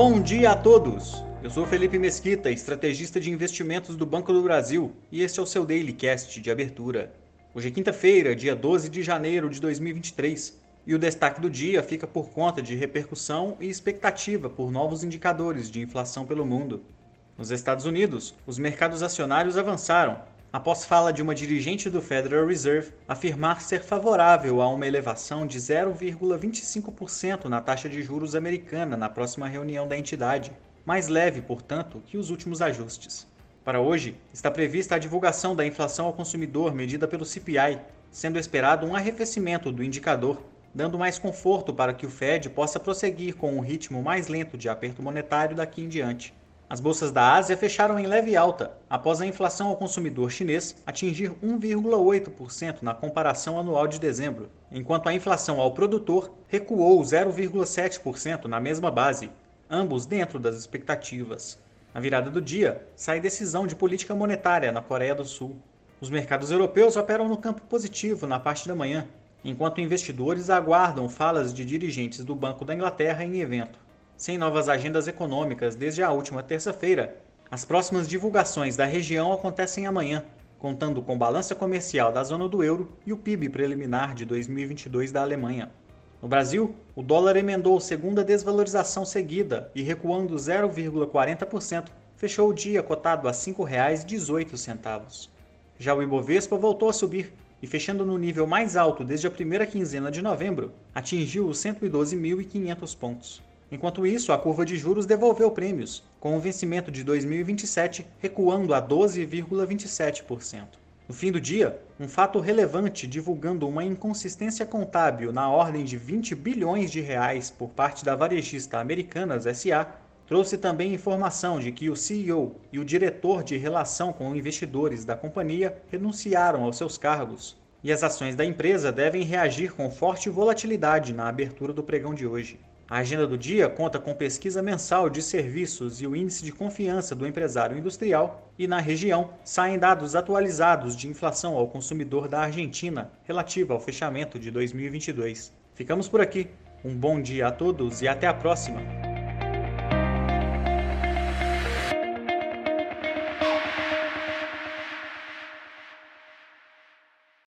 Bom dia a todos! Eu sou Felipe Mesquita, estrategista de investimentos do Banco do Brasil, e este é o seu Daily Cast de abertura. Hoje é quinta-feira, dia 12 de janeiro de 2023, e o destaque do dia fica por conta de repercussão e expectativa por novos indicadores de inflação pelo mundo. Nos Estados Unidos, os mercados acionários avançaram, após fala de uma dirigente do Federal Reserve afirmar ser favorável a uma elevação de 0,25% na taxa de juros americana na próxima reunião da entidade, mais leve, portanto, que os últimos ajustes. Para hoje, está prevista a divulgação da inflação ao consumidor medida pelo CPI, sendo esperado um arrefecimento do indicador, dando mais conforto para que o Fed possa prosseguir com um ritmo mais lento de aperto monetário daqui em diante. As bolsas da Ásia fecharam em leve alta, após a inflação ao consumidor chinês atingir 1,8% na comparação anual de dezembro, enquanto a inflação ao produtor recuou 0,7% na mesma base, ambos dentro das expectativas. Na virada do dia, sai decisão de política monetária na Coreia do Sul. Os mercados europeus operam no campo positivo na parte da manhã, enquanto investidores aguardam falas de dirigentes do Banco da Inglaterra em evento sem novas agendas econômicas desde a última terça-feira. As próximas divulgações da região acontecem amanhã, contando com balança comercial da zona do euro e o PIB preliminar de 2022 da Alemanha. No Brasil, o dólar emendou segunda desvalorização seguida e recuando 0,40%, fechou o dia cotado a R$ 5,18. Já o Ibovespa voltou a subir e fechando no nível mais alto desde a primeira quinzena de novembro, atingiu os 112.500 pontos. Enquanto isso, a curva de juros devolveu prêmios, com o vencimento de 2027 recuando a 12,27%. No fim do dia, um fato relevante divulgando uma inconsistência contábil na ordem de 20 bilhões de reais por parte da varejista Americanas SA trouxe também informação de que o CEO e o diretor de relação com investidores da companhia renunciaram aos seus cargos, e as ações da empresa devem reagir com forte volatilidade na abertura do pregão de hoje. A agenda do dia conta com pesquisa mensal de serviços e o índice de confiança do empresário industrial, e na região saem dados atualizados de inflação ao consumidor da Argentina relativa ao fechamento de 2022. Ficamos por aqui. Um bom dia a todos e até a próxima!